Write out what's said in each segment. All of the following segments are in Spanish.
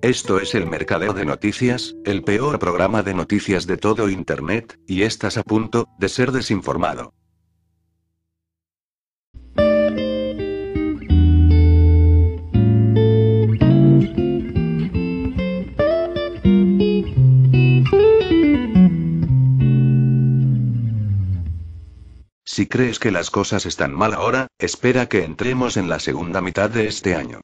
Esto es el Mercadeo de Noticias, el peor programa de noticias de todo Internet, y estás a punto de ser desinformado. Si crees que las cosas están mal ahora, espera que entremos en la segunda mitad de este año.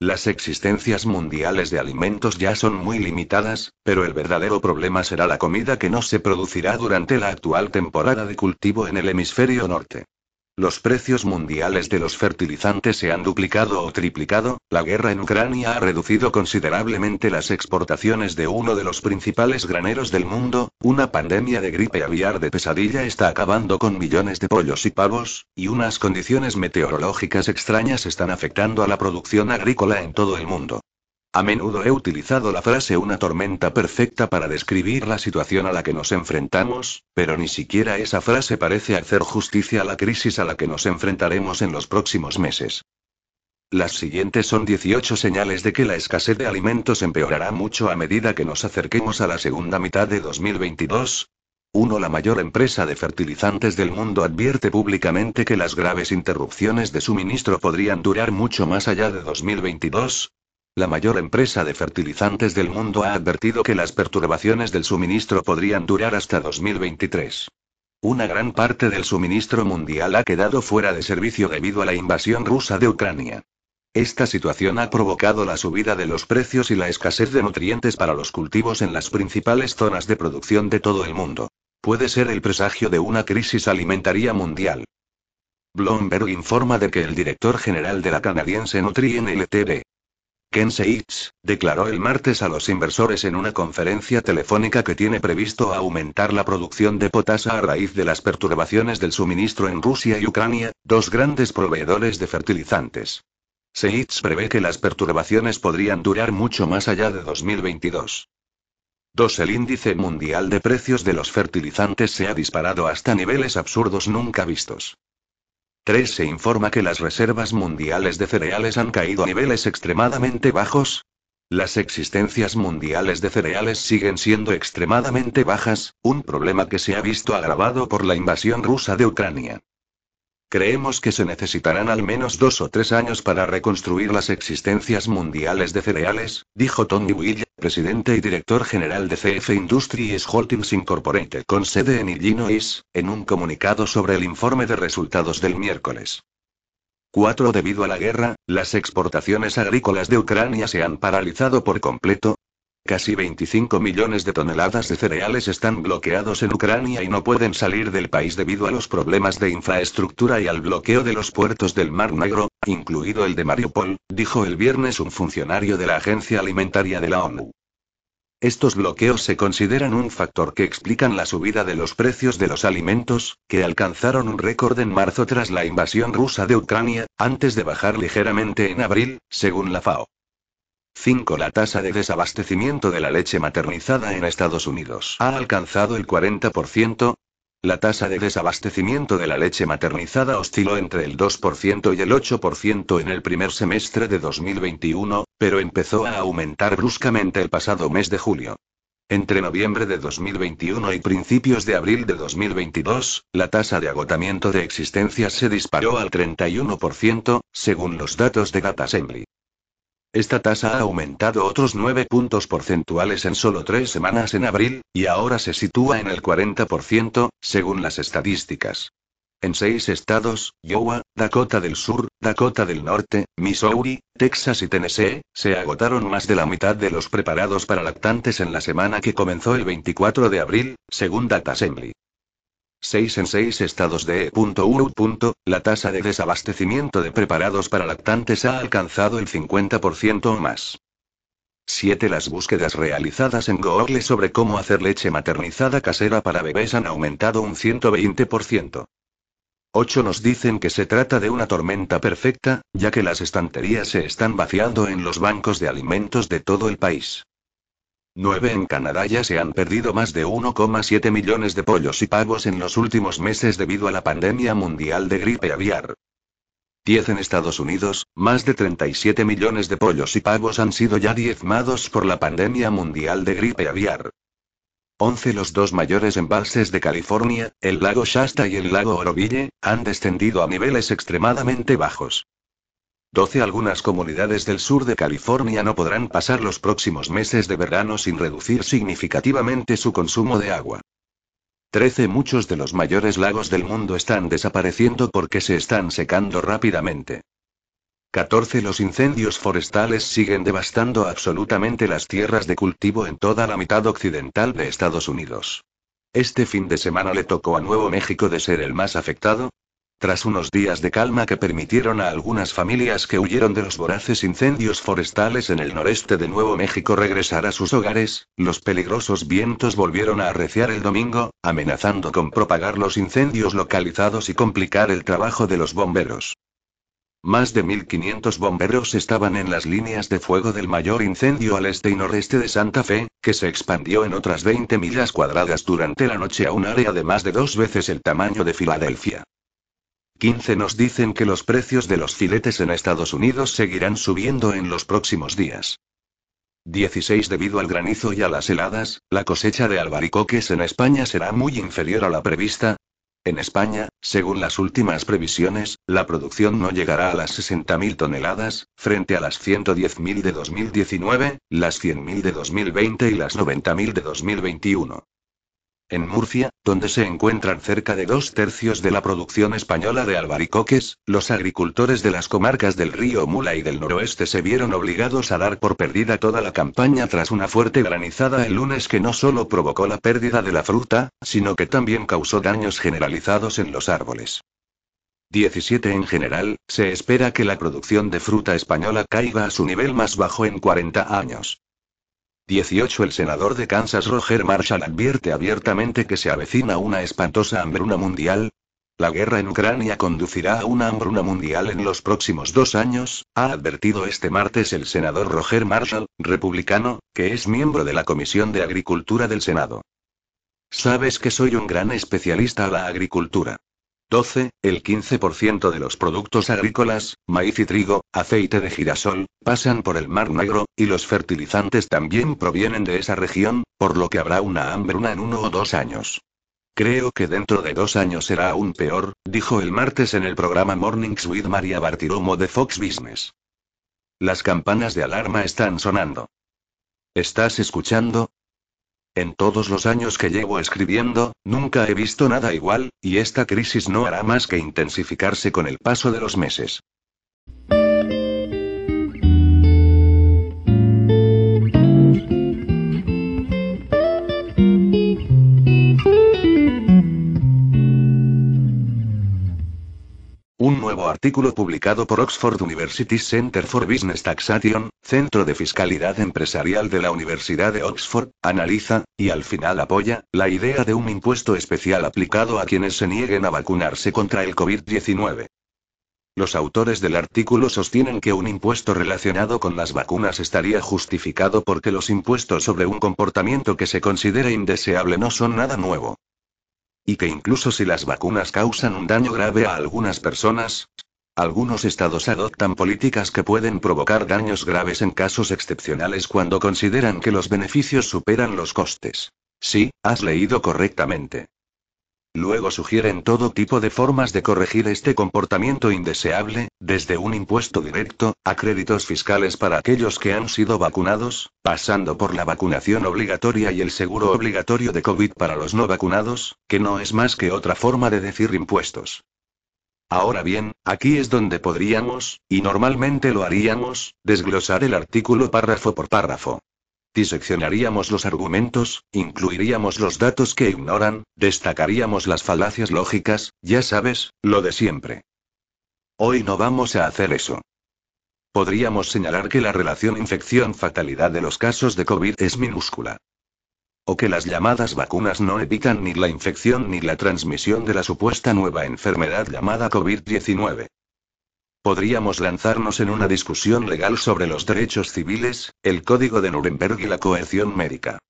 Las existencias mundiales de alimentos ya son muy limitadas, pero el verdadero problema será la comida que no se producirá durante la actual temporada de cultivo en el hemisferio norte. Los precios mundiales de los fertilizantes se han duplicado o triplicado, la guerra en Ucrania ha reducido considerablemente las exportaciones de uno de los principales graneros del mundo, una pandemia de gripe aviar de pesadilla está acabando con millones de pollos y pavos, y unas condiciones meteorológicas extrañas están afectando a la producción agrícola en todo el mundo. A menudo he utilizado la frase una tormenta perfecta para describir la situación a la que nos enfrentamos, pero ni siquiera esa frase parece hacer justicia a la crisis a la que nos enfrentaremos en los próximos meses. Las siguientes son 18 señales de que la escasez de alimentos empeorará mucho a medida que nos acerquemos a la segunda mitad de 2022. 1. La mayor empresa de fertilizantes del mundo advierte públicamente que las graves interrupciones de suministro podrían durar mucho más allá de 2022. La mayor empresa de fertilizantes del mundo ha advertido que las perturbaciones del suministro podrían durar hasta 2023. Una gran parte del suministro mundial ha quedado fuera de servicio debido a la invasión rusa de Ucrania. Esta situación ha provocado la subida de los precios y la escasez de nutrientes para los cultivos en las principales zonas de producción de todo el mundo. Puede ser el presagio de una crisis alimentaria mundial. Bloomberg informa de que el director general de la canadiense Nutrien Ltd. Ken Seitz, declaró el martes a los inversores en una conferencia telefónica que tiene previsto aumentar la producción de potasa a raíz de las perturbaciones del suministro en Rusia y Ucrania, dos grandes proveedores de fertilizantes. Seitz prevé que las perturbaciones podrían durar mucho más allá de 2022. 2. El índice mundial de precios de los fertilizantes se ha disparado hasta niveles absurdos nunca vistos. 3. Se informa que las reservas mundiales de cereales han caído a niveles extremadamente bajos. Las existencias mundiales de cereales siguen siendo extremadamente bajas, un problema que se ha visto agravado por la invasión rusa de Ucrania. Creemos que se necesitarán al menos dos o tres años para reconstruir las existencias mundiales de cereales, dijo Tony Will, presidente y director general de CF Industries Holdings Incorporated con sede en Illinois, en un comunicado sobre el informe de resultados del miércoles. 4. Debido a la guerra, las exportaciones agrícolas de Ucrania se han paralizado por completo, Casi 25 millones de toneladas de cereales están bloqueados en Ucrania y no pueden salir del país debido a los problemas de infraestructura y al bloqueo de los puertos del Mar Negro, incluido el de Mariupol, dijo el viernes un funcionario de la Agencia Alimentaria de la ONU. Estos bloqueos se consideran un factor que explican la subida de los precios de los alimentos, que alcanzaron un récord en marzo tras la invasión rusa de Ucrania, antes de bajar ligeramente en abril, según la FAO. 5. La tasa de desabastecimiento de la leche maternizada en Estados Unidos ha alcanzado el 40%. La tasa de desabastecimiento de la leche maternizada osciló entre el 2% y el 8% en el primer semestre de 2021, pero empezó a aumentar bruscamente el pasado mes de julio. Entre noviembre de 2021 y principios de abril de 2022, la tasa de agotamiento de existencias se disparó al 31%, según los datos de DataSembly. Esta tasa ha aumentado otros 9 puntos porcentuales en solo tres semanas en abril, y ahora se sitúa en el 40%, según las estadísticas. En seis estados, Iowa, Dakota del Sur, Dakota del Norte, Missouri, Texas y Tennessee, se agotaron más de la mitad de los preparados para lactantes en la semana que comenzó el 24 de abril, según DataSembly. 6 en 6 estados de E.U. La tasa de desabastecimiento de preparados para lactantes ha alcanzado el 50% o más. 7. Las búsquedas realizadas en Google sobre cómo hacer leche maternizada casera para bebés han aumentado un 120%. 8 nos dicen que se trata de una tormenta perfecta, ya que las estanterías se están vaciando en los bancos de alimentos de todo el país. 9 en Canadá ya se han perdido más de 1,7 millones de pollos y pavos en los últimos meses debido a la pandemia mundial de gripe aviar. 10 en Estados Unidos, más de 37 millones de pollos y pavos han sido ya diezmados por la pandemia mundial de gripe aviar. 11 Los dos mayores embalses de California, el lago Shasta y el lago Oroville, han descendido a niveles extremadamente bajos. 12 Algunas comunidades del sur de California no podrán pasar los próximos meses de verano sin reducir significativamente su consumo de agua. 13 Muchos de los mayores lagos del mundo están desapareciendo porque se están secando rápidamente. 14 Los incendios forestales siguen devastando absolutamente las tierras de cultivo en toda la mitad occidental de Estados Unidos. Este fin de semana le tocó a Nuevo México de ser el más afectado. Tras unos días de calma que permitieron a algunas familias que huyeron de los voraces incendios forestales en el noreste de Nuevo México regresar a sus hogares, los peligrosos vientos volvieron a arreciar el domingo, amenazando con propagar los incendios localizados y complicar el trabajo de los bomberos. Más de 1.500 bomberos estaban en las líneas de fuego del mayor incendio al este y noreste de Santa Fe, que se expandió en otras 20 millas cuadradas durante la noche a un área de más de dos veces el tamaño de Filadelfia. 15 nos dicen que los precios de los filetes en Estados Unidos seguirán subiendo en los próximos días. 16 Debido al granizo y a las heladas, la cosecha de albaricoques en España será muy inferior a la prevista, en España, según las últimas previsiones, la producción no llegará a las 60.000 toneladas, frente a las 110.000 de 2019, las 100.000 de 2020 y las 90.000 de 2021. En Murcia, donde se encuentran cerca de dos tercios de la producción española de albaricoques, los agricultores de las comarcas del río Mula y del noroeste se vieron obligados a dar por perdida toda la campaña tras una fuerte granizada el lunes que no solo provocó la pérdida de la fruta, sino que también causó daños generalizados en los árboles. 17 En general, se espera que la producción de fruta española caiga a su nivel más bajo en 40 años. 18 El senador de Kansas Roger Marshall advierte abiertamente que se avecina una espantosa hambruna mundial. La guerra en Ucrania conducirá a una hambruna mundial en los próximos dos años, ha advertido este martes el senador Roger Marshall, republicano, que es miembro de la Comisión de Agricultura del Senado. Sabes que soy un gran especialista a la agricultura. 12. El 15% de los productos agrícolas, maíz y trigo, aceite de girasol, pasan por el Mar Negro, y los fertilizantes también provienen de esa región, por lo que habrá una hambruna en uno o dos años. Creo que dentro de dos años será aún peor, dijo el martes en el programa Mornings with Maria Bartiromo de Fox Business. Las campanas de alarma están sonando. ¿Estás escuchando? En todos los años que llevo escribiendo, nunca he visto nada igual, y esta crisis no hará más que intensificarse con el paso de los meses. Un nuevo artículo publicado por Oxford University Center for Business Taxation, Centro de Fiscalidad Empresarial de la Universidad de Oxford, analiza, y al final apoya, la idea de un impuesto especial aplicado a quienes se nieguen a vacunarse contra el COVID-19. Los autores del artículo sostienen que un impuesto relacionado con las vacunas estaría justificado porque los impuestos sobre un comportamiento que se considera indeseable no son nada nuevo. Y que incluso si las vacunas causan un daño grave a algunas personas, algunos estados adoptan políticas que pueden provocar daños graves en casos excepcionales cuando consideran que los beneficios superan los costes. Sí, has leído correctamente. Luego sugieren todo tipo de formas de corregir este comportamiento indeseable, desde un impuesto directo, a créditos fiscales para aquellos que han sido vacunados, pasando por la vacunación obligatoria y el seguro obligatorio de COVID para los no vacunados, que no es más que otra forma de decir impuestos. Ahora bien, aquí es donde podríamos, y normalmente lo haríamos, desglosar el artículo párrafo por párrafo. Diseccionaríamos los argumentos, incluiríamos los datos que ignoran, destacaríamos las falacias lógicas, ya sabes, lo de siempre. Hoy no vamos a hacer eso. Podríamos señalar que la relación infección-fatalidad de los casos de COVID es minúscula. O que las llamadas vacunas no evitan ni la infección ni la transmisión de la supuesta nueva enfermedad llamada COVID-19. Podríamos lanzarnos en una discusión legal sobre los derechos civiles, el Código de Nuremberg y la coerción médica.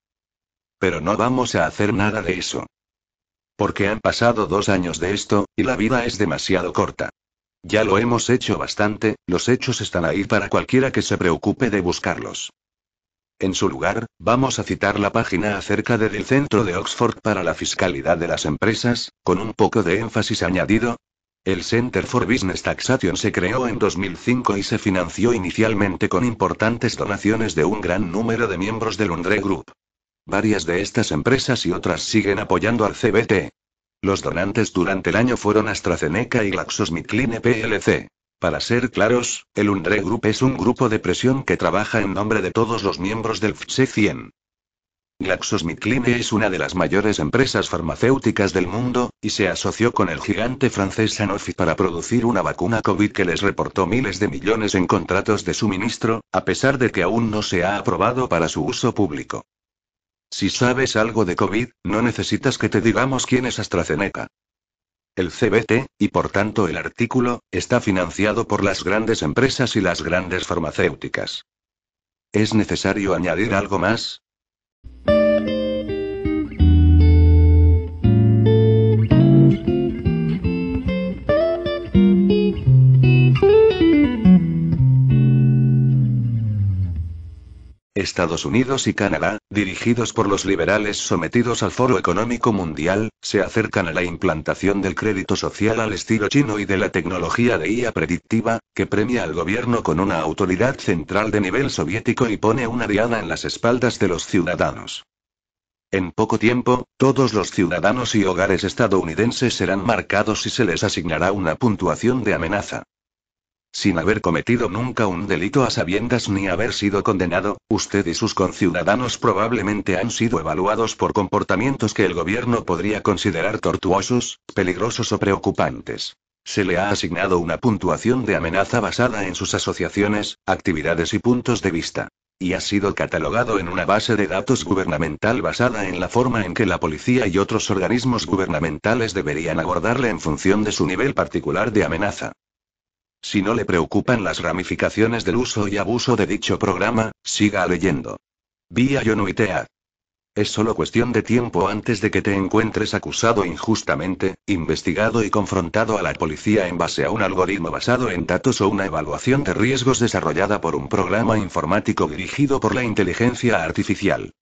Pero no vamos a hacer nada de eso. Porque han pasado dos años de esto, y la vida es demasiado corta. Ya lo hemos hecho bastante, los hechos están ahí para cualquiera que se preocupe de buscarlos. En su lugar, vamos a citar la página acerca del Centro de Oxford para la Fiscalidad de las Empresas, con un poco de énfasis añadido. El Center for Business Taxation se creó en 2005 y se financió inicialmente con importantes donaciones de un gran número de miembros del UNDRE Group. Varias de estas empresas y otras siguen apoyando al CBT. Los donantes durante el año fueron AstraZeneca y GlaxoSmithKline plc. Para ser claros, el UNDRE Group es un grupo de presión que trabaja en nombre de todos los miembros del FTSE 100. GlaxoSmithKline es una de las mayores empresas farmacéuticas del mundo, y se asoció con el gigante francés Sanofi para producir una vacuna COVID que les reportó miles de millones en contratos de suministro, a pesar de que aún no se ha aprobado para su uso público. Si sabes algo de COVID, no necesitas que te digamos quién es AstraZeneca. El CBT, y por tanto el artículo, está financiado por las grandes empresas y las grandes farmacéuticas. ¿Es necesario añadir algo más? Estados Unidos y Canadá, dirigidos por los liberales sometidos al Foro Económico Mundial, se acercan a la implantación del crédito social al estilo chino y de la tecnología de IA predictiva, que premia al gobierno con una autoridad central de nivel soviético y pone una diada en las espaldas de los ciudadanos. En poco tiempo, todos los ciudadanos y hogares estadounidenses serán marcados y se les asignará una puntuación de amenaza. Sin haber cometido nunca un delito a sabiendas ni haber sido condenado, usted y sus conciudadanos probablemente han sido evaluados por comportamientos que el gobierno podría considerar tortuosos, peligrosos o preocupantes. Se le ha asignado una puntuación de amenaza basada en sus asociaciones, actividades y puntos de vista. Y ha sido catalogado en una base de datos gubernamental basada en la forma en que la policía y otros organismos gubernamentales deberían abordarle en función de su nivel particular de amenaza. Si no le preocupan las ramificaciones del uso y abuso de dicho programa, siga leyendo. Vía Yonuitea. Es solo cuestión de tiempo antes de que te encuentres acusado injustamente, investigado y confrontado a la policía en base a un algoritmo basado en datos o una evaluación de riesgos desarrollada por un programa informático dirigido por la inteligencia artificial.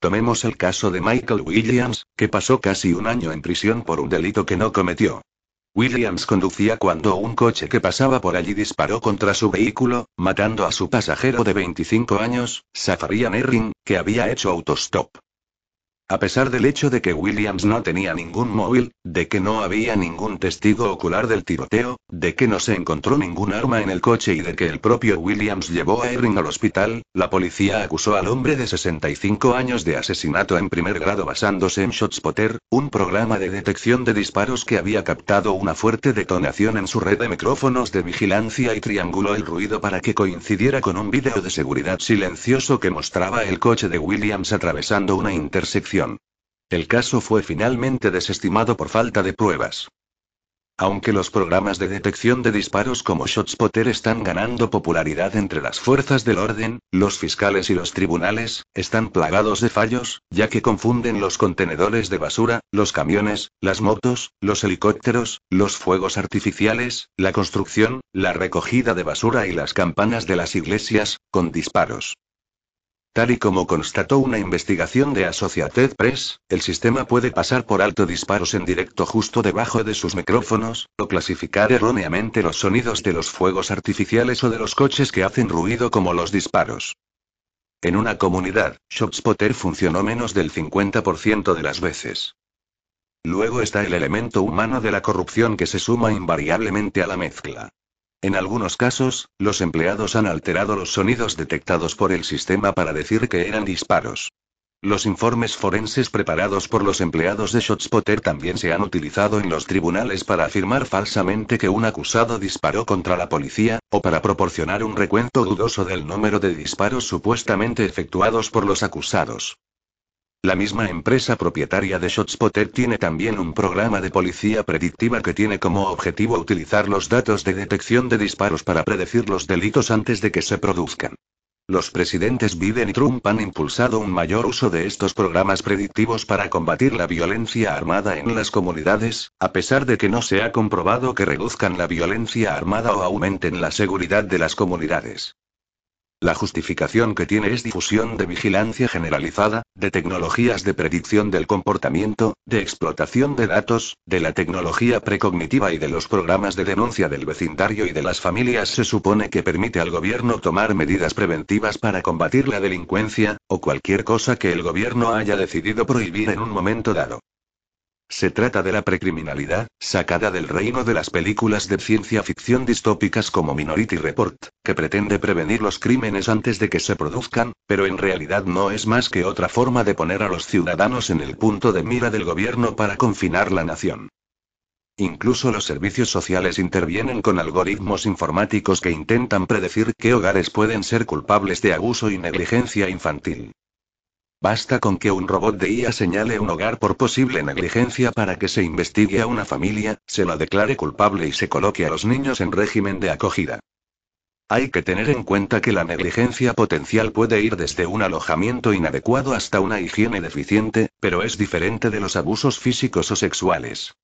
Tomemos el caso de Michael Williams, que pasó casi un año en prisión por un delito que no cometió. Williams conducía cuando un coche que pasaba por allí disparó contra su vehículo, matando a su pasajero de 25 años, Safarian Erring, que había hecho autostop. A pesar del hecho de que Williams no tenía ningún móvil, de que no había ningún testigo ocular del tiroteo, de que no se encontró ningún arma en el coche y de que el propio Williams llevó a Erring al hospital, la policía acusó al hombre de 65 años de asesinato en primer grado basándose en ShotSpotter, un programa de detección de disparos que había captado una fuerte detonación en su red de micrófonos de vigilancia y trianguló el ruido para que coincidiera con un vídeo de seguridad silencioso que mostraba el coche de Williams atravesando una intersección. El caso fue finalmente desestimado por falta de pruebas. Aunque los programas de detección de disparos como ShotSpotter están ganando popularidad entre las fuerzas del orden, los fiscales y los tribunales, están plagados de fallos, ya que confunden los contenedores de basura, los camiones, las motos, los helicópteros, los fuegos artificiales, la construcción, la recogida de basura y las campanas de las iglesias, con disparos. Tal y como constató una investigación de Associated Press, el sistema puede pasar por alto disparos en directo justo debajo de sus micrófonos, o clasificar erróneamente los sonidos de los fuegos artificiales o de los coches que hacen ruido como los disparos. En una comunidad, ShotSpotter funcionó menos del 50% de las veces. Luego está el elemento humano de la corrupción que se suma invariablemente a la mezcla. En algunos casos, los empleados han alterado los sonidos detectados por el sistema para decir que eran disparos. Los informes forenses preparados por los empleados de ShotSpotter también se han utilizado en los tribunales para afirmar falsamente que un acusado disparó contra la policía, o para proporcionar un recuento dudoso del número de disparos supuestamente efectuados por los acusados. La misma empresa propietaria de ShotSpotter tiene también un programa de policía predictiva que tiene como objetivo utilizar los datos de detección de disparos para predecir los delitos antes de que se produzcan. Los presidentes Biden y Trump han impulsado un mayor uso de estos programas predictivos para combatir la violencia armada en las comunidades, a pesar de que no se ha comprobado que reduzcan la violencia armada o aumenten la seguridad de las comunidades. La justificación que tiene es difusión de vigilancia generalizada, de tecnologías de predicción del comportamiento, de explotación de datos, de la tecnología precognitiva y de los programas de denuncia del vecindario y de las familias se supone que permite al gobierno tomar medidas preventivas para combatir la delincuencia, o cualquier cosa que el gobierno haya decidido prohibir en un momento dado. Se trata de la precriminalidad, sacada del reino de las películas de ciencia ficción distópicas como Minority Report, que pretende prevenir los crímenes antes de que se produzcan, pero en realidad no es más que otra forma de poner a los ciudadanos en el punto de mira del gobierno para confinar la nación. Incluso los servicios sociales intervienen con algoritmos informáticos que intentan predecir qué hogares pueden ser culpables de abuso y negligencia infantil. Basta con que un robot de IA señale un hogar por posible negligencia para que se investigue a una familia, se la declare culpable y se coloque a los niños en régimen de acogida. Hay que tener en cuenta que la negligencia potencial puede ir desde un alojamiento inadecuado hasta una higiene deficiente, pero es diferente de los abusos físicos o sexuales.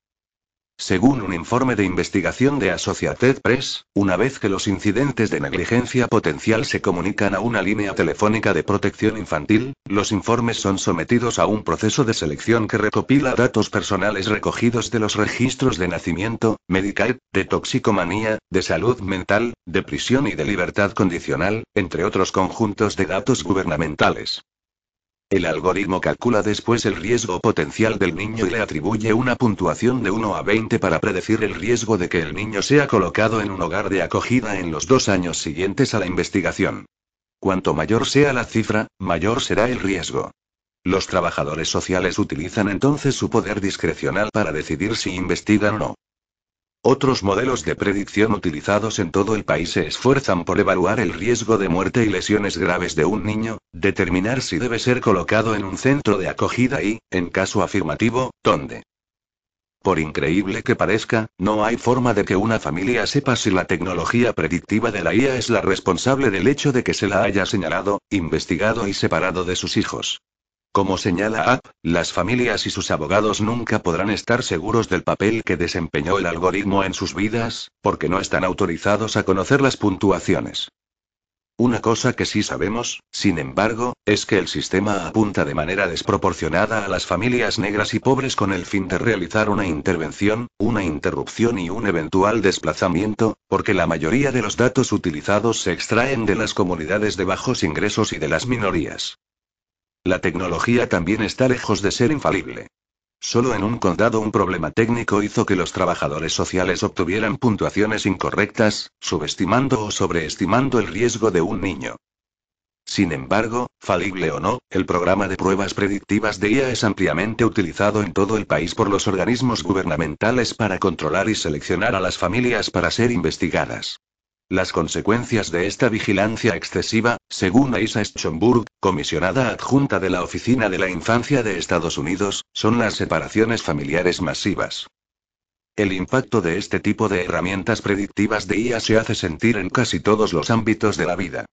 Según un informe de investigación de Associated Press, una vez que los incidentes de negligencia potencial se comunican a una línea telefónica de protección infantil, los informes son sometidos a un proceso de selección que recopila datos personales recogidos de los registros de nacimiento, Medicaid, de toxicomanía, de salud mental, de prisión y de libertad condicional, entre otros conjuntos de datos gubernamentales. El algoritmo calcula después el riesgo potencial del niño y le atribuye una puntuación de 1 a 20 para predecir el riesgo de que el niño sea colocado en un hogar de acogida en los dos años siguientes a la investigación. Cuanto mayor sea la cifra, mayor será el riesgo. Los trabajadores sociales utilizan entonces su poder discrecional para decidir si investigan o no. Otros modelos de predicción utilizados en todo el país se esfuerzan por evaluar el riesgo de muerte y lesiones graves de un niño, determinar si debe ser colocado en un centro de acogida y, en caso afirmativo, dónde. Por increíble que parezca, no hay forma de que una familia sepa si la tecnología predictiva de la IA es la responsable del hecho de que se la haya señalado, investigado y separado de sus hijos. Como señala App, las familias y sus abogados nunca podrán estar seguros del papel que desempeñó el algoritmo en sus vidas, porque no están autorizados a conocer las puntuaciones. Una cosa que sí sabemos, sin embargo, es que el sistema apunta de manera desproporcionada a las familias negras y pobres con el fin de realizar una intervención, una interrupción y un eventual desplazamiento, porque la mayoría de los datos utilizados se extraen de las comunidades de bajos ingresos y de las minorías. La tecnología también está lejos de ser infalible. Solo en un condado un problema técnico hizo que los trabajadores sociales obtuvieran puntuaciones incorrectas, subestimando o sobreestimando el riesgo de un niño. Sin embargo, falible o no, el programa de pruebas predictivas de IA es ampliamente utilizado en todo el país por los organismos gubernamentales para controlar y seleccionar a las familias para ser investigadas. Las consecuencias de esta vigilancia excesiva, según Aisa Schomburg, comisionada adjunta de la Oficina de la Infancia de Estados Unidos, son las separaciones familiares masivas. El impacto de este tipo de herramientas predictivas de IA se hace sentir en casi todos los ámbitos de la vida.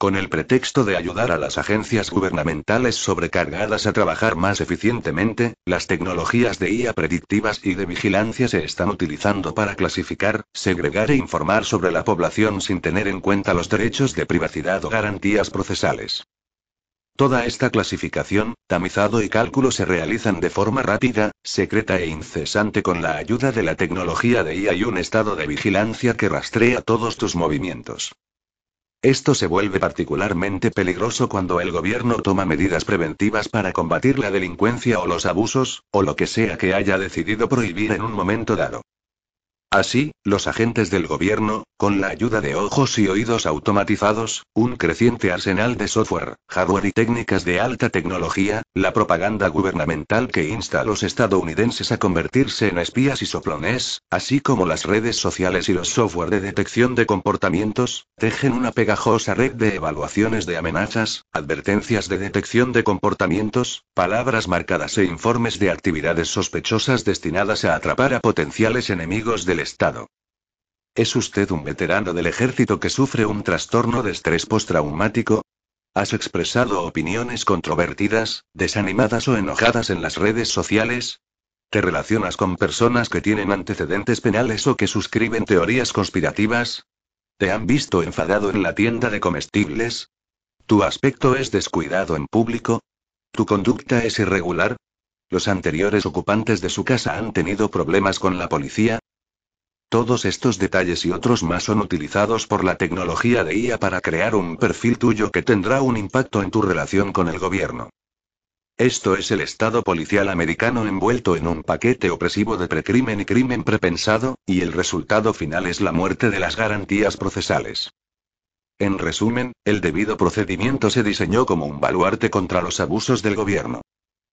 Con el pretexto de ayudar a las agencias gubernamentales sobrecargadas a trabajar más eficientemente, las tecnologías de IA predictivas y de vigilancia se están utilizando para clasificar, segregar e informar sobre la población sin tener en cuenta los derechos de privacidad o garantías procesales. Toda esta clasificación, tamizado y cálculo se realizan de forma rápida, secreta e incesante con la ayuda de la tecnología de IA y un estado de vigilancia que rastrea todos tus movimientos. Esto se vuelve particularmente peligroso cuando el gobierno toma medidas preventivas para combatir la delincuencia o los abusos, o lo que sea que haya decidido prohibir en un momento dado. Así, los agentes del gobierno, con la ayuda de ojos y oídos automatizados, un creciente arsenal de software, hardware y técnicas de alta tecnología, la propaganda gubernamental que insta a los estadounidenses a convertirse en espías y soplones, así como las redes sociales y los software de detección de comportamientos, tejen una pegajosa red de evaluaciones de amenazas, advertencias de detección de comportamientos, palabras marcadas e informes de actividades sospechosas destinadas a atrapar a potenciales enemigos Estado. ¿Es usted un veterano del ejército que sufre un trastorno de estrés postraumático? ¿Has expresado opiniones controvertidas, desanimadas o enojadas en las redes sociales? ¿Te relacionas con personas que tienen antecedentes penales o que suscriben teorías conspirativas? ¿Te han visto enfadado en la tienda de comestibles? ¿Tu aspecto es descuidado en público? ¿Tu conducta es irregular? ¿Los anteriores ocupantes de su casa han tenido problemas con la policía? Todos estos detalles y otros más son utilizados por la tecnología de IA para crear un perfil tuyo que tendrá un impacto en tu relación con el gobierno. Esto es el Estado policial americano envuelto en un paquete opresivo de precrimen y crimen prepensado, y el resultado final es la muerte de las garantías procesales. En resumen, el debido procedimiento se diseñó como un baluarte contra los abusos del gobierno.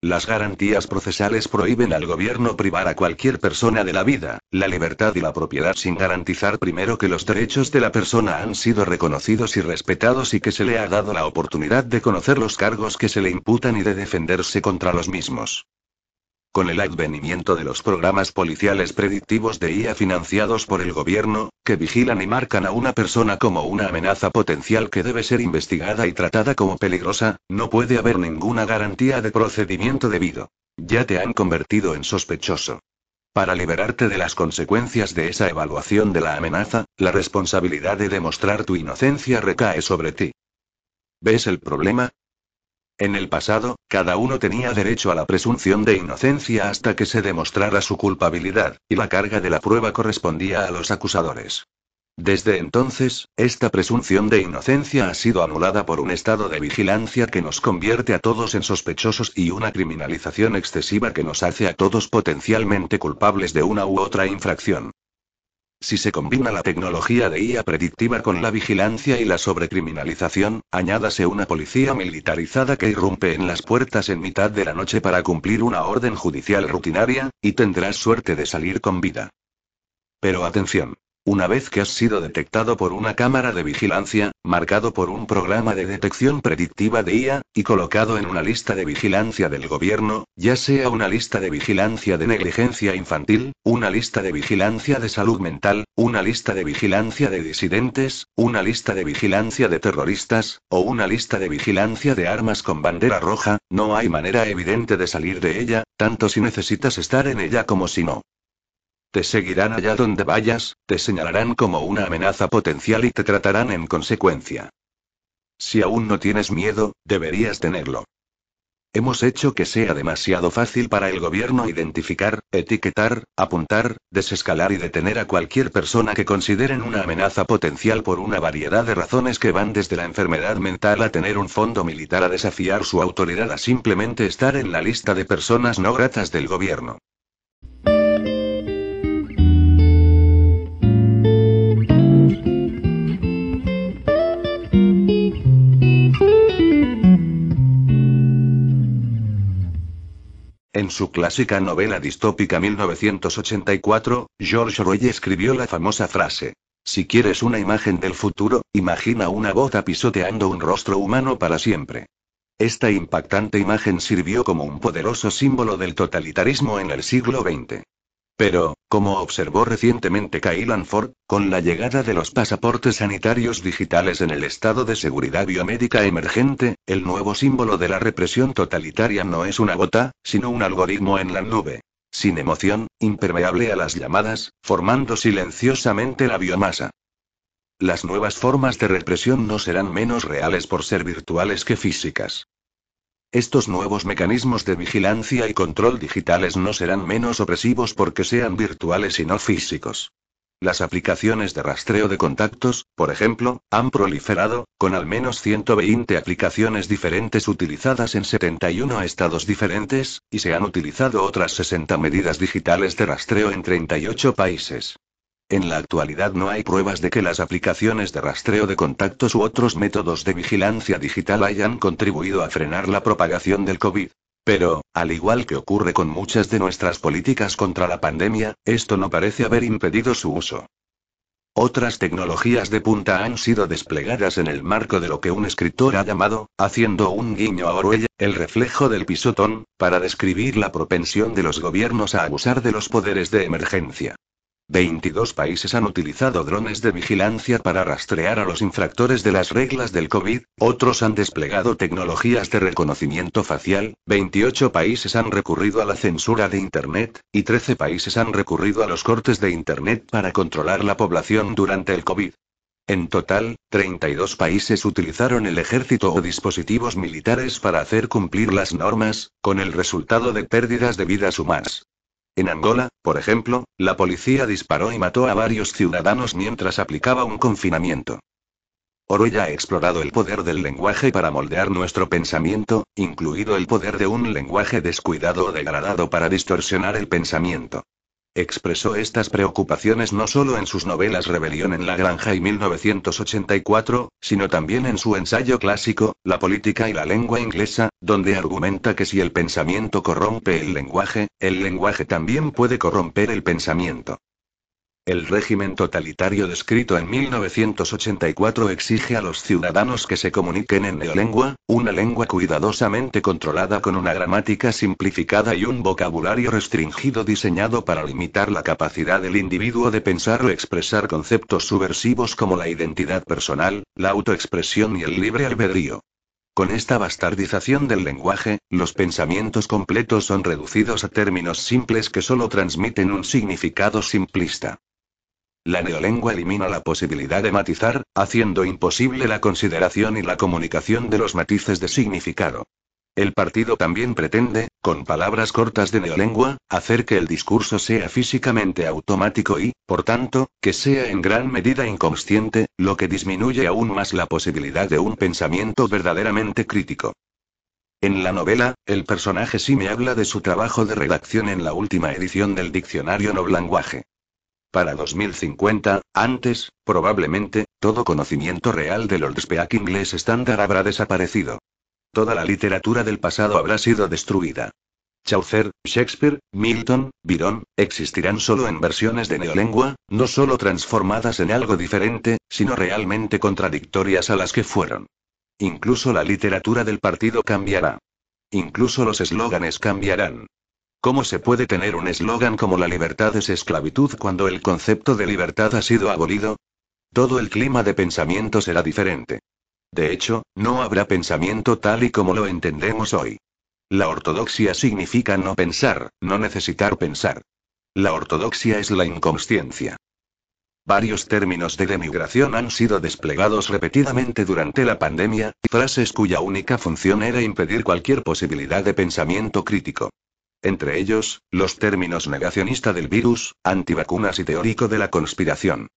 Las garantías procesales prohíben al gobierno privar a cualquier persona de la vida, la libertad y la propiedad sin garantizar primero que los derechos de la persona han sido reconocidos y respetados y que se le ha dado la oportunidad de conocer los cargos que se le imputan y de defenderse contra los mismos. Con el advenimiento de los programas policiales predictivos de IA financiados por el gobierno, que vigilan y marcan a una persona como una amenaza potencial que debe ser investigada y tratada como peligrosa, no puede haber ninguna garantía de procedimiento debido. Ya te han convertido en sospechoso. Para liberarte de las consecuencias de esa evaluación de la amenaza, la responsabilidad de demostrar tu inocencia recae sobre ti. ¿Ves el problema? En el pasado, cada uno tenía derecho a la presunción de inocencia hasta que se demostrara su culpabilidad, y la carga de la prueba correspondía a los acusadores. Desde entonces, esta presunción de inocencia ha sido anulada por un estado de vigilancia que nos convierte a todos en sospechosos y una criminalización excesiva que nos hace a todos potencialmente culpables de una u otra infracción. Si se combina la tecnología de IA predictiva con la vigilancia y la sobrecriminalización, añádase una policía militarizada que irrumpe en las puertas en mitad de la noche para cumplir una orden judicial rutinaria, y tendrás suerte de salir con vida. Pero atención. Una vez que has sido detectado por una cámara de vigilancia, marcado por un programa de detección predictiva de IA, y colocado en una lista de vigilancia del gobierno, ya sea una lista de vigilancia de negligencia infantil, una lista de vigilancia de salud mental, una lista de vigilancia de disidentes, una lista de vigilancia de terroristas, o una lista de vigilancia de armas con bandera roja, no hay manera evidente de salir de ella, tanto si necesitas estar en ella como si no. Te seguirán allá donde vayas, te señalarán como una amenaza potencial y te tratarán en consecuencia. Si aún no tienes miedo, deberías tenerlo. Hemos hecho que sea demasiado fácil para el gobierno identificar, etiquetar, apuntar, desescalar y detener a cualquier persona que consideren una amenaza potencial por una variedad de razones que van desde la enfermedad mental a tener un fondo militar a desafiar su autoridad a simplemente estar en la lista de personas no gratas del gobierno. En su clásica novela distópica 1984, George Orwell escribió la famosa frase. Si quieres una imagen del futuro, imagina una bota pisoteando un rostro humano para siempre. Esta impactante imagen sirvió como un poderoso símbolo del totalitarismo en el siglo XX. Pero, como observó recientemente Kailan Ford, con la llegada de los pasaportes sanitarios digitales en el estado de seguridad biomédica emergente, el nuevo símbolo de la represión totalitaria no es una gota, sino un algoritmo en la nube. Sin emoción, impermeable a las llamadas, formando silenciosamente la biomasa. Las nuevas formas de represión no serán menos reales por ser virtuales que físicas. Estos nuevos mecanismos de vigilancia y control digitales no serán menos opresivos porque sean virtuales y no físicos. Las aplicaciones de rastreo de contactos, por ejemplo, han proliferado, con al menos 120 aplicaciones diferentes utilizadas en 71 estados diferentes, y se han utilizado otras 60 medidas digitales de rastreo en 38 países. En la actualidad no hay pruebas de que las aplicaciones de rastreo de contactos u otros métodos de vigilancia digital hayan contribuido a frenar la propagación del COVID. Pero, al igual que ocurre con muchas de nuestras políticas contra la pandemia, esto no parece haber impedido su uso. Otras tecnologías de punta han sido desplegadas en el marco de lo que un escritor ha llamado, haciendo un guiño a Orwell, el reflejo del pisotón, para describir la propensión de los gobiernos a abusar de los poderes de emergencia. 22 países han utilizado drones de vigilancia para rastrear a los infractores de las reglas del COVID, otros han desplegado tecnologías de reconocimiento facial, 28 países han recurrido a la censura de Internet, y 13 países han recurrido a los cortes de Internet para controlar la población durante el COVID. En total, 32 países utilizaron el ejército o dispositivos militares para hacer cumplir las normas, con el resultado de pérdidas de vidas humanas. En Angola, por ejemplo, la policía disparó y mató a varios ciudadanos mientras aplicaba un confinamiento. Oroya ha explorado el poder del lenguaje para moldear nuestro pensamiento, incluido el poder de un lenguaje descuidado o degradado para distorsionar el pensamiento. Expresó estas preocupaciones no solo en sus novelas Rebelión en la Granja y 1984, sino también en su ensayo clásico, La política y la lengua inglesa, donde argumenta que si el pensamiento corrompe el lenguaje, el lenguaje también puede corromper el pensamiento. El régimen totalitario descrito en 1984 exige a los ciudadanos que se comuniquen en neolengua, una lengua cuidadosamente controlada con una gramática simplificada y un vocabulario restringido diseñado para limitar la capacidad del individuo de pensar o expresar conceptos subversivos como la identidad personal, la autoexpresión y el libre albedrío. Con esta bastardización del lenguaje, los pensamientos completos son reducidos a términos simples que solo transmiten un significado simplista. La neolengua elimina la posibilidad de matizar, haciendo imposible la consideración y la comunicación de los matices de significado. El partido también pretende, con palabras cortas de neolengua, hacer que el discurso sea físicamente automático y, por tanto, que sea en gran medida inconsciente, lo que disminuye aún más la posibilidad de un pensamiento verdaderamente crítico. En la novela, el personaje sí me habla de su trabajo de redacción en la última edición del diccionario no lenguaje. Para 2050, antes, probablemente, todo conocimiento real del Old Speak inglés estándar habrá desaparecido. Toda la literatura del pasado habrá sido destruida. Chaucer, Shakespeare, Milton, Byron, existirán solo en versiones de neolengua, no solo transformadas en algo diferente, sino realmente contradictorias a las que fueron. Incluso la literatura del partido cambiará. Incluso los eslóganes cambiarán. ¿Cómo se puede tener un eslogan como la libertad es esclavitud cuando el concepto de libertad ha sido abolido? Todo el clima de pensamiento será diferente. De hecho, no habrá pensamiento tal y como lo entendemos hoy. La ortodoxia significa no pensar, no necesitar pensar. La ortodoxia es la inconsciencia. Varios términos de demigración han sido desplegados repetidamente durante la pandemia, frases cuya única función era impedir cualquier posibilidad de pensamiento crítico. Entre ellos, los términos negacionista del virus, antivacunas y teórico de la conspiración.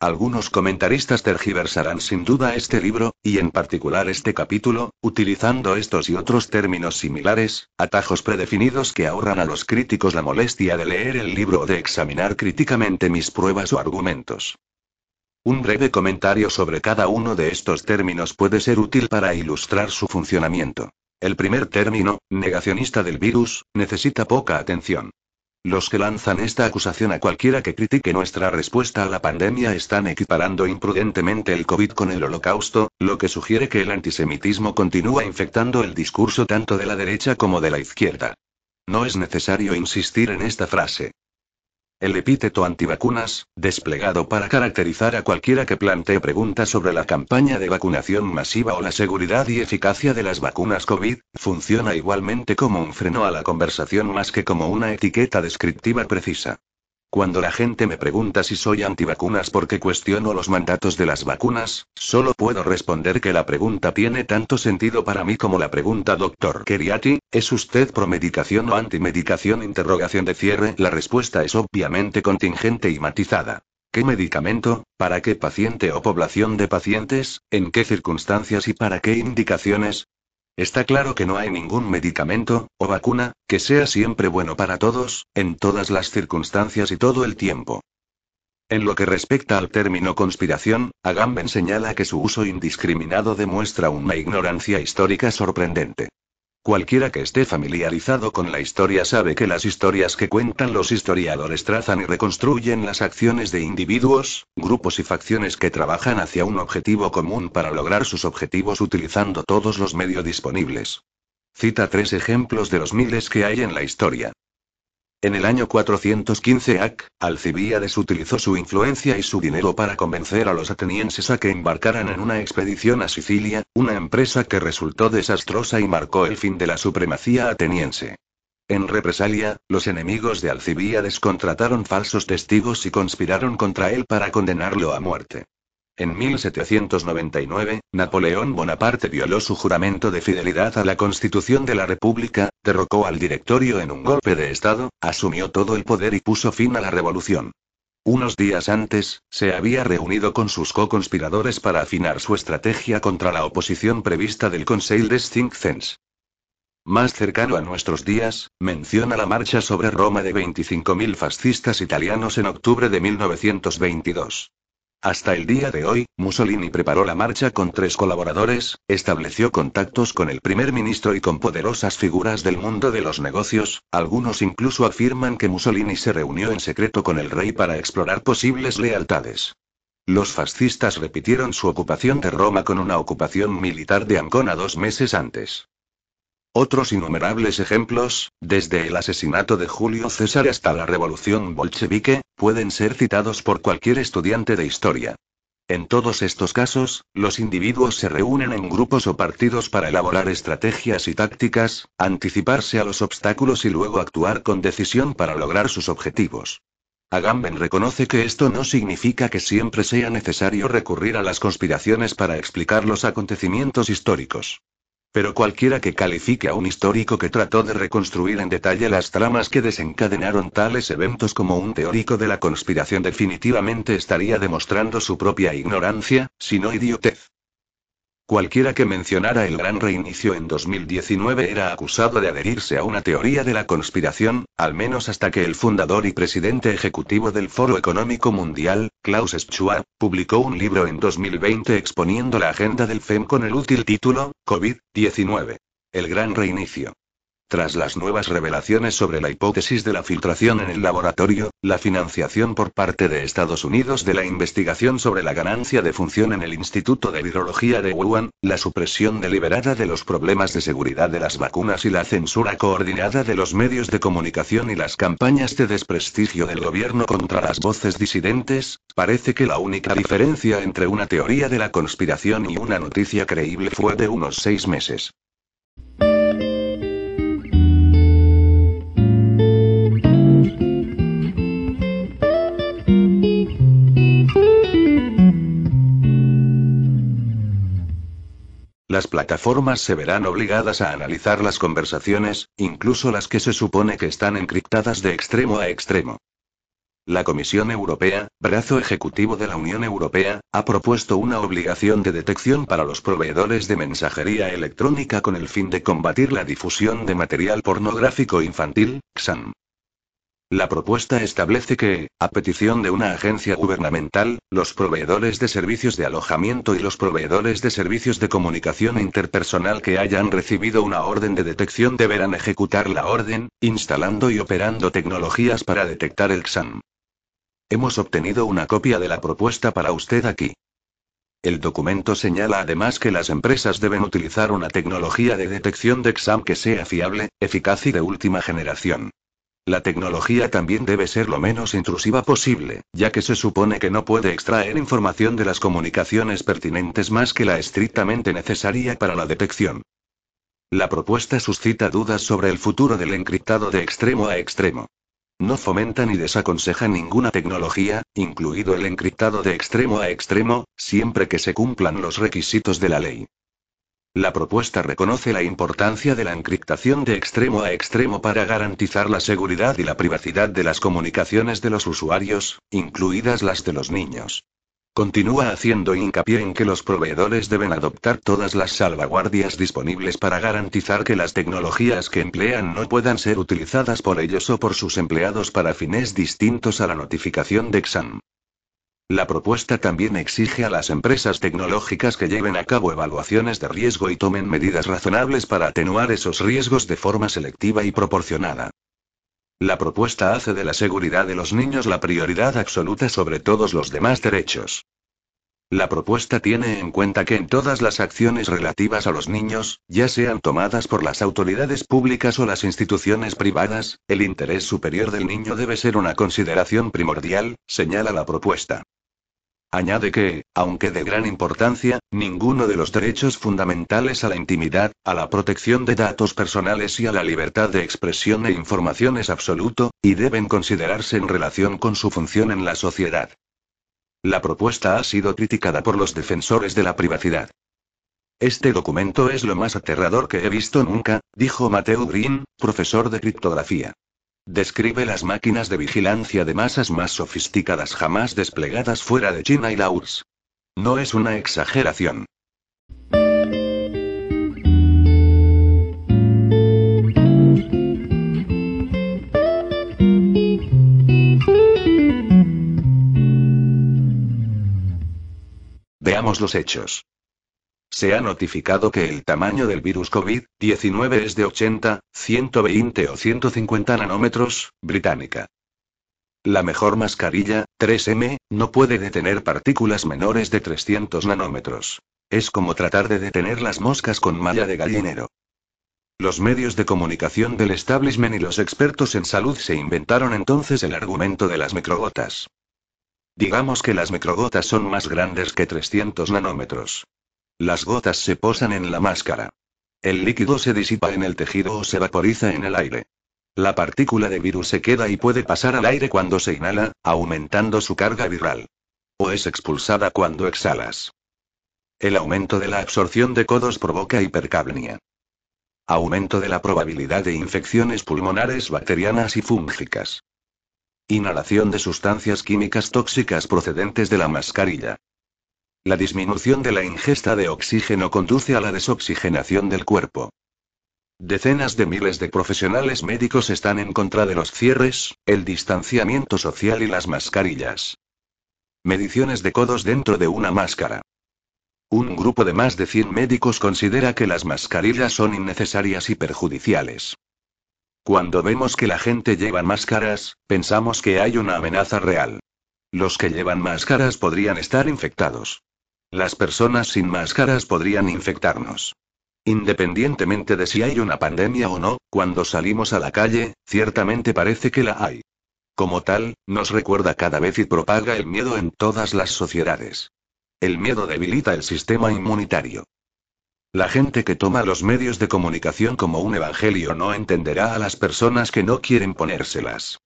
Algunos comentaristas tergiversarán sin duda este libro, y en particular este capítulo, utilizando estos y otros términos similares, atajos predefinidos que ahorran a los críticos la molestia de leer el libro o de examinar críticamente mis pruebas o argumentos. Un breve comentario sobre cada uno de estos términos puede ser útil para ilustrar su funcionamiento. El primer término, negacionista del virus, necesita poca atención. Los que lanzan esta acusación a cualquiera que critique nuestra respuesta a la pandemia están equiparando imprudentemente el COVID con el holocausto, lo que sugiere que el antisemitismo continúa infectando el discurso tanto de la derecha como de la izquierda. No es necesario insistir en esta frase. El epíteto antivacunas, desplegado para caracterizar a cualquiera que plantee preguntas sobre la campaña de vacunación masiva o la seguridad y eficacia de las vacunas COVID, funciona igualmente como un freno a la conversación más que como una etiqueta descriptiva precisa. Cuando la gente me pregunta si soy antivacunas porque cuestiono los mandatos de las vacunas, solo puedo responder que la pregunta tiene tanto sentido para mí como la pregunta Dr. Keriati, ¿es usted promedicación o antimedicación? Interrogación de cierre. La respuesta es obviamente contingente y matizada. ¿Qué medicamento? ¿Para qué paciente o población de pacientes? ¿En qué circunstancias y para qué indicaciones? Está claro que no hay ningún medicamento, o vacuna, que sea siempre bueno para todos, en todas las circunstancias y todo el tiempo. En lo que respecta al término conspiración, Agamben señala que su uso indiscriminado demuestra una ignorancia histórica sorprendente. Cualquiera que esté familiarizado con la historia sabe que las historias que cuentan los historiadores trazan y reconstruyen las acciones de individuos, grupos y facciones que trabajan hacia un objetivo común para lograr sus objetivos utilizando todos los medios disponibles. Cita tres ejemplos de los miles que hay en la historia. En el año 415 AC, Alcibíades utilizó su influencia y su dinero para convencer a los atenienses a que embarcaran en una expedición a Sicilia, una empresa que resultó desastrosa y marcó el fin de la supremacía ateniense. En represalia, los enemigos de Alcibíades contrataron falsos testigos y conspiraron contra él para condenarlo a muerte. En 1799, Napoleón Bonaparte violó su juramento de fidelidad a la Constitución de la República, derrocó al directorio en un golpe de Estado, asumió todo el poder y puso fin a la revolución. Unos días antes, se había reunido con sus co-conspiradores para afinar su estrategia contra la oposición prevista del Conseil des Cinq Cents. Más cercano a nuestros días, menciona la marcha sobre Roma de 25.000 fascistas italianos en octubre de 1922. Hasta el día de hoy, Mussolini preparó la marcha con tres colaboradores, estableció contactos con el primer ministro y con poderosas figuras del mundo de los negocios, algunos incluso afirman que Mussolini se reunió en secreto con el rey para explorar posibles lealtades. Los fascistas repitieron su ocupación de Roma con una ocupación militar de Ancona dos meses antes. Otros innumerables ejemplos, desde el asesinato de Julio César hasta la revolución bolchevique, pueden ser citados por cualquier estudiante de historia. En todos estos casos, los individuos se reúnen en grupos o partidos para elaborar estrategias y tácticas, anticiparse a los obstáculos y luego actuar con decisión para lograr sus objetivos. Agamben reconoce que esto no significa que siempre sea necesario recurrir a las conspiraciones para explicar los acontecimientos históricos. Pero cualquiera que califique a un histórico que trató de reconstruir en detalle las tramas que desencadenaron tales eventos como un teórico de la conspiración definitivamente estaría demostrando su propia ignorancia, si no idiotez. Cualquiera que mencionara el gran reinicio en 2019 era acusado de adherirse a una teoría de la conspiración, al menos hasta que el fundador y presidente ejecutivo del Foro Económico Mundial, Klaus Schwab, publicó un libro en 2020 exponiendo la agenda del FEM con el útil título, COVID-19. El gran reinicio. Tras las nuevas revelaciones sobre la hipótesis de la filtración en el laboratorio, la financiación por parte de Estados Unidos de la investigación sobre la ganancia de función en el Instituto de Virología de Wuhan, la supresión deliberada de los problemas de seguridad de las vacunas y la censura coordinada de los medios de comunicación y las campañas de desprestigio del gobierno contra las voces disidentes, parece que la única diferencia entre una teoría de la conspiración y una noticia creíble fue de unos seis meses. Las plataformas se verán obligadas a analizar las conversaciones, incluso las que se supone que están encriptadas de extremo a extremo. La Comisión Europea, brazo ejecutivo de la Unión Europea, ha propuesto una obligación de detección para los proveedores de mensajería electrónica con el fin de combatir la difusión de material pornográfico infantil, XAM. La propuesta establece que, a petición de una agencia gubernamental, los proveedores de servicios de alojamiento y los proveedores de servicios de comunicación interpersonal que hayan recibido una orden de detección deberán ejecutar la orden, instalando y operando tecnologías para detectar el XAM. Hemos obtenido una copia de la propuesta para usted aquí. El documento señala además que las empresas deben utilizar una tecnología de detección de XAM que sea fiable, eficaz y de última generación. La tecnología también debe ser lo menos intrusiva posible, ya que se supone que no puede extraer información de las comunicaciones pertinentes más que la estrictamente necesaria para la detección. La propuesta suscita dudas sobre el futuro del encriptado de extremo a extremo. No fomenta ni desaconseja ninguna tecnología, incluido el encriptado de extremo a extremo, siempre que se cumplan los requisitos de la ley. La propuesta reconoce la importancia de la encriptación de extremo a extremo para garantizar la seguridad y la privacidad de las comunicaciones de los usuarios, incluidas las de los niños. Continúa haciendo hincapié en que los proveedores deben adoptar todas las salvaguardias disponibles para garantizar que las tecnologías que emplean no puedan ser utilizadas por ellos o por sus empleados para fines distintos a la notificación de exam. La propuesta también exige a las empresas tecnológicas que lleven a cabo evaluaciones de riesgo y tomen medidas razonables para atenuar esos riesgos de forma selectiva y proporcionada. La propuesta hace de la seguridad de los niños la prioridad absoluta sobre todos los demás derechos. La propuesta tiene en cuenta que en todas las acciones relativas a los niños, ya sean tomadas por las autoridades públicas o las instituciones privadas, el interés superior del niño debe ser una consideración primordial, señala la propuesta. Añade que, aunque de gran importancia, ninguno de los derechos fundamentales a la intimidad, a la protección de datos personales y a la libertad de expresión e información es absoluto, y deben considerarse en relación con su función en la sociedad. La propuesta ha sido criticada por los defensores de la privacidad. Este documento es lo más aterrador que he visto nunca, dijo Mateo Green, profesor de criptografía. Describe las máquinas de vigilancia de masas más sofisticadas jamás desplegadas fuera de China y la URSS. No es una exageración. Veamos los hechos. Se ha notificado que el tamaño del virus COVID-19 es de 80, 120 o 150 nanómetros, británica. La mejor mascarilla, 3M, no puede detener partículas menores de 300 nanómetros. Es como tratar de detener las moscas con malla de gallinero. Los medios de comunicación del establishment y los expertos en salud se inventaron entonces el argumento de las microgotas. Digamos que las microgotas son más grandes que 300 nanómetros. Las gotas se posan en la máscara. El líquido se disipa en el tejido o se vaporiza en el aire. La partícula de virus se queda y puede pasar al aire cuando se inhala, aumentando su carga viral. O es expulsada cuando exhalas. El aumento de la absorción de codos provoca hipercapnia. Aumento de la probabilidad de infecciones pulmonares bacterianas y fúngicas. Inhalación de sustancias químicas tóxicas procedentes de la mascarilla. La disminución de la ingesta de oxígeno conduce a la desoxigenación del cuerpo. Decenas de miles de profesionales médicos están en contra de los cierres, el distanciamiento social y las mascarillas. Mediciones de codos dentro de una máscara. Un grupo de más de 100 médicos considera que las mascarillas son innecesarias y perjudiciales. Cuando vemos que la gente lleva máscaras, pensamos que hay una amenaza real. Los que llevan máscaras podrían estar infectados. Las personas sin máscaras podrían infectarnos. Independientemente de si hay una pandemia o no, cuando salimos a la calle, ciertamente parece que la hay. Como tal, nos recuerda cada vez y propaga el miedo en todas las sociedades. El miedo debilita el sistema inmunitario. La gente que toma los medios de comunicación como un evangelio no entenderá a las personas que no quieren ponérselas.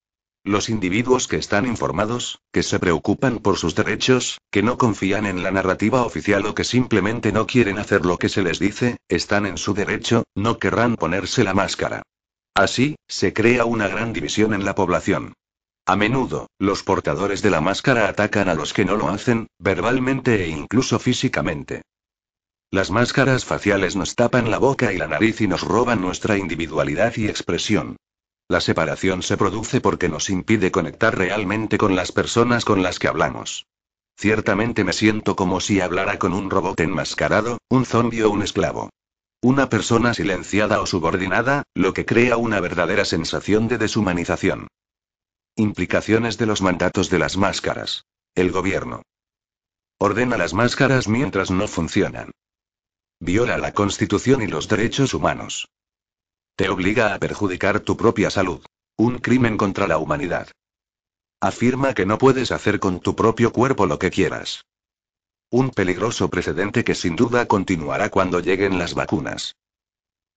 Los individuos que están informados, que se preocupan por sus derechos, que no confían en la narrativa oficial o que simplemente no quieren hacer lo que se les dice, están en su derecho, no querrán ponerse la máscara. Así, se crea una gran división en la población. A menudo, los portadores de la máscara atacan a los que no lo hacen, verbalmente e incluso físicamente. Las máscaras faciales nos tapan la boca y la nariz y nos roban nuestra individualidad y expresión. La separación se produce porque nos impide conectar realmente con las personas con las que hablamos. Ciertamente me siento como si hablara con un robot enmascarado, un zombi o un esclavo. Una persona silenciada o subordinada, lo que crea una verdadera sensación de deshumanización. Implicaciones de los mandatos de las máscaras. El gobierno. Ordena las máscaras mientras no funcionan. Viola la Constitución y los derechos humanos. Te obliga a perjudicar tu propia salud. Un crimen contra la humanidad. Afirma que no puedes hacer con tu propio cuerpo lo que quieras. Un peligroso precedente que sin duda continuará cuando lleguen las vacunas.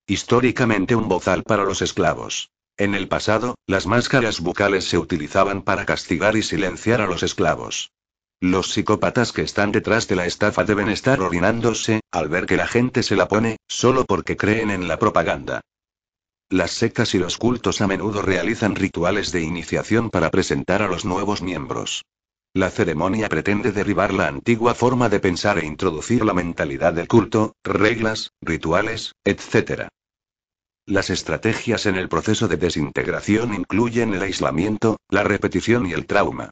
Históricamente un bozal para los esclavos. En el pasado, las máscaras bucales se utilizaban para castigar y silenciar a los esclavos. Los psicópatas que están detrás de la estafa deben estar orinándose, al ver que la gente se la pone, solo porque creen en la propaganda. Las sectas y los cultos a menudo realizan rituales de iniciación para presentar a los nuevos miembros. La ceremonia pretende derribar la antigua forma de pensar e introducir la mentalidad del culto, reglas, rituales, etc. Las estrategias en el proceso de desintegración incluyen el aislamiento, la repetición y el trauma.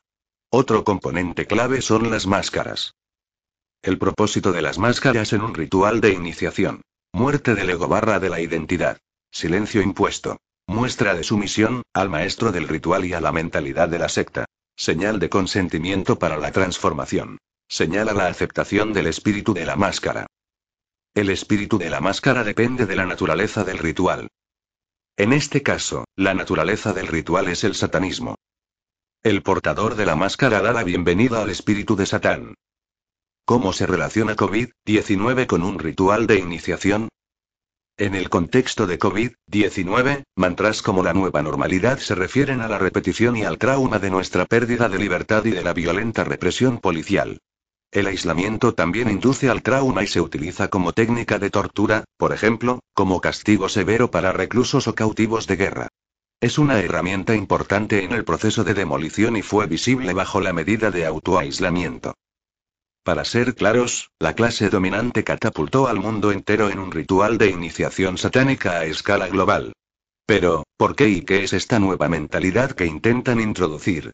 Otro componente clave son las máscaras. El propósito de las máscaras en un ritual de iniciación. Muerte del ego barra de la identidad. Silencio impuesto. Muestra de sumisión, al maestro del ritual y a la mentalidad de la secta. Señal de consentimiento para la transformación. Señala la aceptación del espíritu de la máscara. El espíritu de la máscara depende de la naturaleza del ritual. En este caso, la naturaleza del ritual es el satanismo. El portador de la máscara da la bienvenida al espíritu de Satán. ¿Cómo se relaciona COVID-19 con un ritual de iniciación? En el contexto de COVID-19, mantras como la nueva normalidad se refieren a la repetición y al trauma de nuestra pérdida de libertad y de la violenta represión policial. El aislamiento también induce al trauma y se utiliza como técnica de tortura, por ejemplo, como castigo severo para reclusos o cautivos de guerra. Es una herramienta importante en el proceso de demolición y fue visible bajo la medida de autoaislamiento. Para ser claros, la clase dominante catapultó al mundo entero en un ritual de iniciación satánica a escala global. Pero, ¿por qué y qué es esta nueva mentalidad que intentan introducir?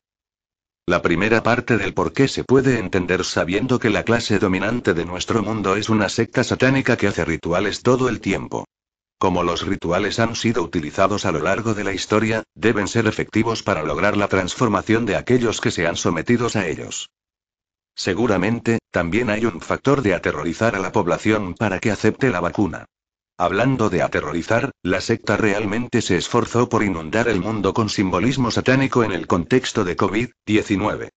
La primera parte del por qué se puede entender sabiendo que la clase dominante de nuestro mundo es una secta satánica que hace rituales todo el tiempo. Como los rituales han sido utilizados a lo largo de la historia, deben ser efectivos para lograr la transformación de aquellos que sean sometidos a ellos. Seguramente, también hay un factor de aterrorizar a la población para que acepte la vacuna. Hablando de aterrorizar, la secta realmente se esforzó por inundar el mundo con simbolismo satánico en el contexto de COVID-19.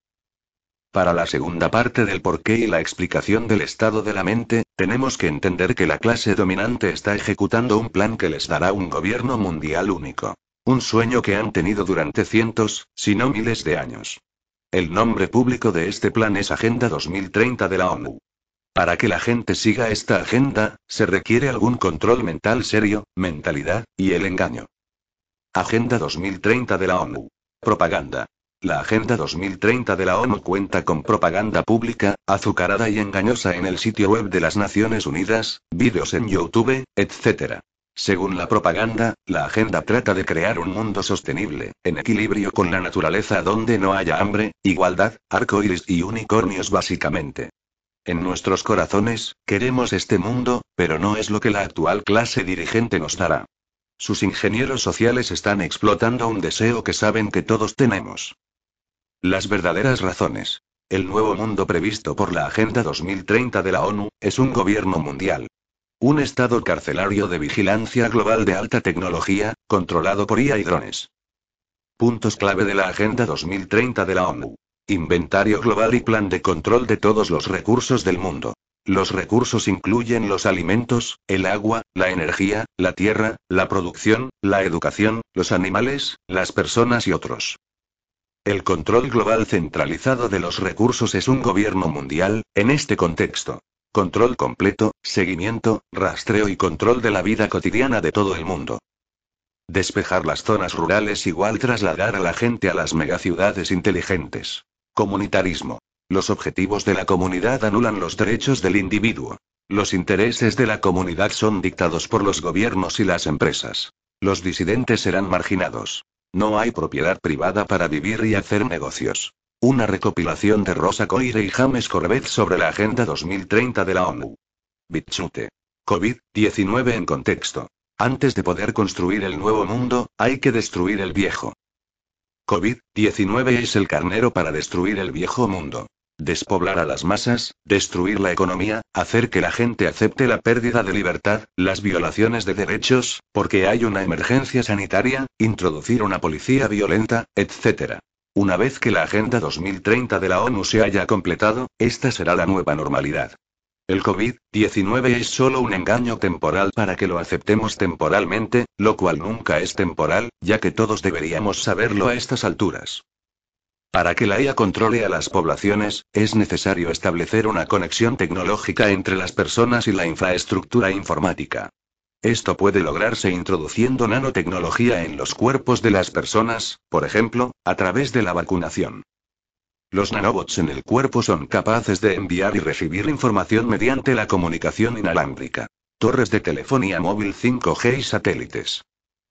Para la segunda parte del porqué y la explicación del estado de la mente, tenemos que entender que la clase dominante está ejecutando un plan que les dará un gobierno mundial único. Un sueño que han tenido durante cientos, si no miles de años. El nombre público de este plan es Agenda 2030 de la ONU. Para que la gente siga esta agenda, se requiere algún control mental serio, mentalidad, y el engaño. Agenda 2030 de la ONU. Propaganda. La Agenda 2030 de la ONU cuenta con propaganda pública, azucarada y engañosa en el sitio web de las Naciones Unidas, vídeos en YouTube, etc. Según la propaganda, la agenda trata de crear un mundo sostenible, en equilibrio con la naturaleza donde no haya hambre, igualdad, arcoíris y unicornios básicamente. En nuestros corazones, queremos este mundo, pero no es lo que la actual clase dirigente nos dará. Sus ingenieros sociales están explotando un deseo que saben que todos tenemos. Las verdaderas razones. El nuevo mundo previsto por la Agenda 2030 de la ONU, es un gobierno mundial, un estado carcelario de vigilancia global de alta tecnología, controlado por IA y drones. Puntos clave de la Agenda 2030 de la ONU. Inventario global y plan de control de todos los recursos del mundo. Los recursos incluyen los alimentos, el agua, la energía, la tierra, la producción, la educación, los animales, las personas y otros. El control global centralizado de los recursos es un gobierno mundial, en este contexto. Control completo, seguimiento, rastreo y control de la vida cotidiana de todo el mundo. Despejar las zonas rurales igual trasladar a la gente a las megaciudades inteligentes. Comunitarismo. Los objetivos de la comunidad anulan los derechos del individuo. Los intereses de la comunidad son dictados por los gobiernos y las empresas. Los disidentes serán marginados. No hay propiedad privada para vivir y hacer negocios. Una recopilación de Rosa Coire y James Corbett sobre la Agenda 2030 de la ONU. Bitchute. COVID-19 en contexto. Antes de poder construir el nuevo mundo, hay que destruir el viejo. COVID-19 es el carnero para destruir el viejo mundo. Despoblar a las masas, destruir la economía, hacer que la gente acepte la pérdida de libertad, las violaciones de derechos, porque hay una emergencia sanitaria, introducir una policía violenta, etc. Una vez que la Agenda 2030 de la ONU se haya completado, esta será la nueva normalidad. El COVID-19 es solo un engaño temporal para que lo aceptemos temporalmente, lo cual nunca es temporal, ya que todos deberíamos saberlo a estas alturas. Para que la IA controle a las poblaciones, es necesario establecer una conexión tecnológica entre las personas y la infraestructura informática. Esto puede lograrse introduciendo nanotecnología en los cuerpos de las personas, por ejemplo, a través de la vacunación. Los nanobots en el cuerpo son capaces de enviar y recibir información mediante la comunicación inalámbrica. Torres de telefonía móvil 5G y satélites.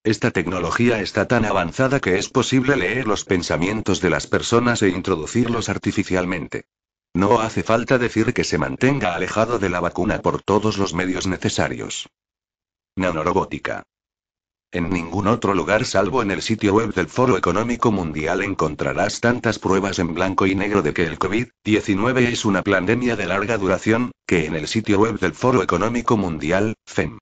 Esta tecnología está tan avanzada que es posible leer los pensamientos de las personas e introducirlos artificialmente. No hace falta decir que se mantenga alejado de la vacuna por todos los medios necesarios. Nanorobótica. En ningún otro lugar salvo en el sitio web del Foro Económico Mundial encontrarás tantas pruebas en blanco y negro de que el COVID-19 es una pandemia de larga duración, que en el sitio web del Foro Económico Mundial, FEM.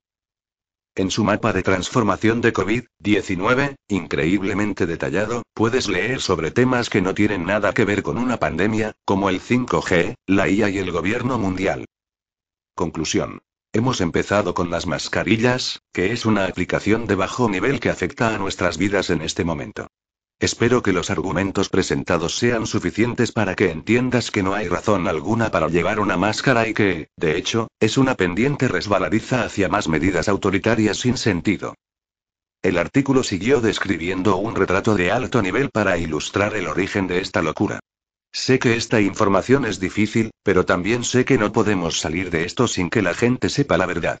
En su mapa de transformación de COVID-19, increíblemente detallado, puedes leer sobre temas que no tienen nada que ver con una pandemia, como el 5G, la IA y el gobierno mundial. Conclusión. Hemos empezado con las mascarillas, que es una aplicación de bajo nivel que afecta a nuestras vidas en este momento. Espero que los argumentos presentados sean suficientes para que entiendas que no hay razón alguna para llevar una máscara y que, de hecho, es una pendiente resbaladiza hacia más medidas autoritarias sin sentido. El artículo siguió describiendo un retrato de alto nivel para ilustrar el origen de esta locura. Sé que esta información es difícil, pero también sé que no podemos salir de esto sin que la gente sepa la verdad.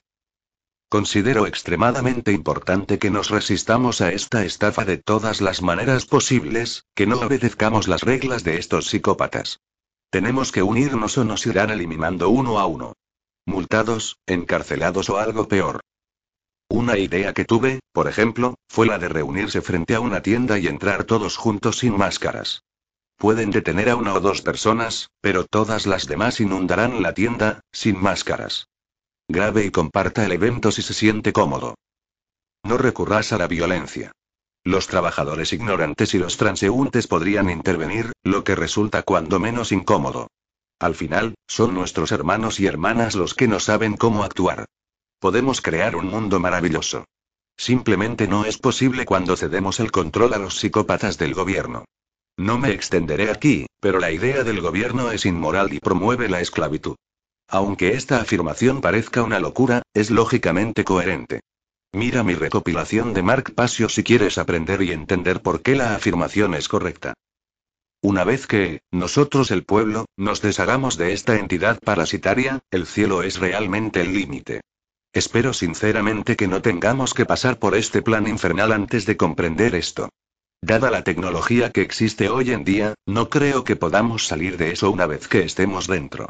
Considero extremadamente importante que nos resistamos a esta estafa de todas las maneras posibles, que no obedezcamos las reglas de estos psicópatas. Tenemos que unirnos o nos irán eliminando uno a uno. Multados, encarcelados o algo peor. Una idea que tuve, por ejemplo, fue la de reunirse frente a una tienda y entrar todos juntos sin máscaras. Pueden detener a una o dos personas, pero todas las demás inundarán la tienda, sin máscaras. Grabe y comparta el evento si se siente cómodo. No recurras a la violencia. Los trabajadores ignorantes y los transeúntes podrían intervenir, lo que resulta cuando menos incómodo. Al final, son nuestros hermanos y hermanas los que no saben cómo actuar. Podemos crear un mundo maravilloso. Simplemente no es posible cuando cedemos el control a los psicópatas del gobierno. No me extenderé aquí, pero la idea del gobierno es inmoral y promueve la esclavitud. Aunque esta afirmación parezca una locura, es lógicamente coherente. Mira mi recopilación de Mark Pasio si quieres aprender y entender por qué la afirmación es correcta. Una vez que, nosotros el pueblo, nos deshagamos de esta entidad parasitaria, el cielo es realmente el límite. Espero sinceramente que no tengamos que pasar por este plan infernal antes de comprender esto. Dada la tecnología que existe hoy en día, no creo que podamos salir de eso una vez que estemos dentro.